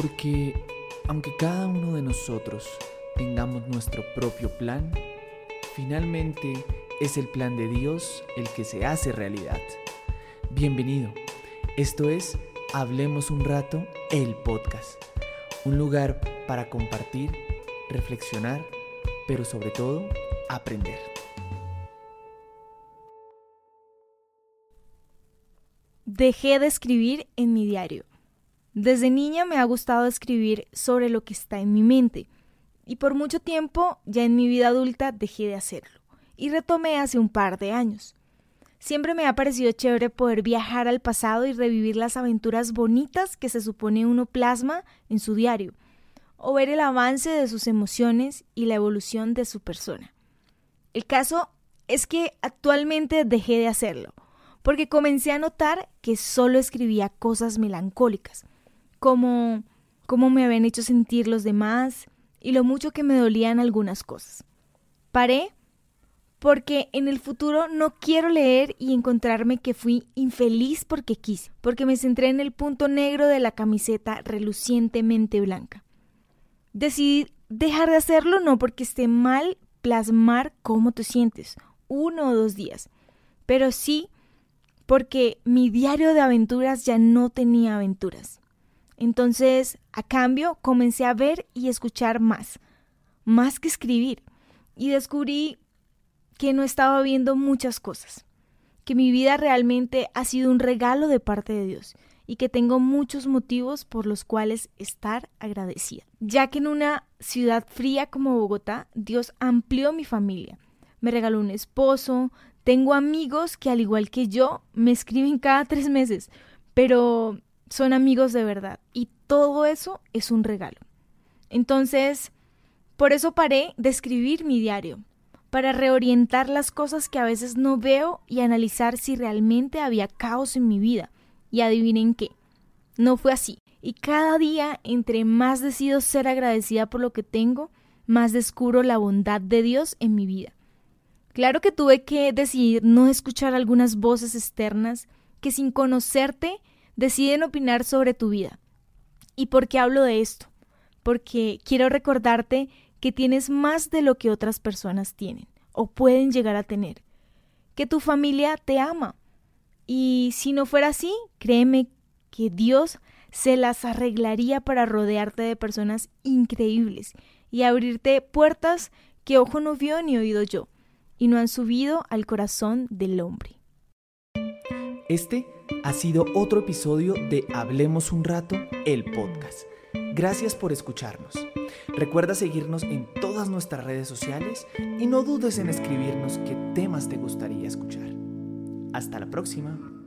Porque aunque cada uno de nosotros tengamos nuestro propio plan, finalmente es el plan de Dios el que se hace realidad. Bienvenido. Esto es Hablemos un rato, el podcast. Un lugar para compartir, reflexionar, pero sobre todo aprender. Dejé de escribir en mi diario. Desde niña me ha gustado escribir sobre lo que está en mi mente y por mucho tiempo ya en mi vida adulta dejé de hacerlo y retomé hace un par de años. Siempre me ha parecido chévere poder viajar al pasado y revivir las aventuras bonitas que se supone uno plasma en su diario, o ver el avance de sus emociones y la evolución de su persona. El caso es que actualmente dejé de hacerlo, porque comencé a notar que solo escribía cosas melancólicas, como cómo me habían hecho sentir los demás y lo mucho que me dolían algunas cosas. Paré porque en el futuro no quiero leer y encontrarme que fui infeliz porque quise, porque me centré en el punto negro de la camiseta relucientemente blanca. Decidí dejar de hacerlo no porque esté mal plasmar cómo te sientes, uno o dos días, pero sí porque mi diario de aventuras ya no tenía aventuras. Entonces, a cambio, comencé a ver y escuchar más, más que escribir, y descubrí que no estaba viendo muchas cosas, que mi vida realmente ha sido un regalo de parte de Dios y que tengo muchos motivos por los cuales estar agradecida, ya que en una ciudad fría como Bogotá, Dios amplió mi familia, me regaló un esposo, tengo amigos que al igual que yo me escriben cada tres meses, pero son amigos de verdad y todo eso es un regalo. Entonces, por eso paré de escribir mi diario, para reorientar las cosas que a veces no veo y analizar si realmente había caos en mi vida. Y adivinen qué, no fue así. Y cada día, entre más decido ser agradecida por lo que tengo, más descubro la bondad de Dios en mi vida. Claro que tuve que decidir no escuchar algunas voces externas que sin conocerte deciden opinar sobre tu vida. ¿Y por qué hablo de esto? Porque quiero recordarte que tienes más de lo que otras personas tienen o pueden llegar a tener, que tu familia te ama. Y si no fuera así, créeme que Dios se las arreglaría para rodearte de personas increíbles y abrirte puertas que ojo no vio ni oído yo, y no han subido al corazón del hombre. Este ha sido otro episodio de Hablemos un rato, el podcast. Gracias por escucharnos. Recuerda seguirnos en todas nuestras redes sociales y no dudes en escribirnos qué temas te gustaría escuchar. Hasta la próxima.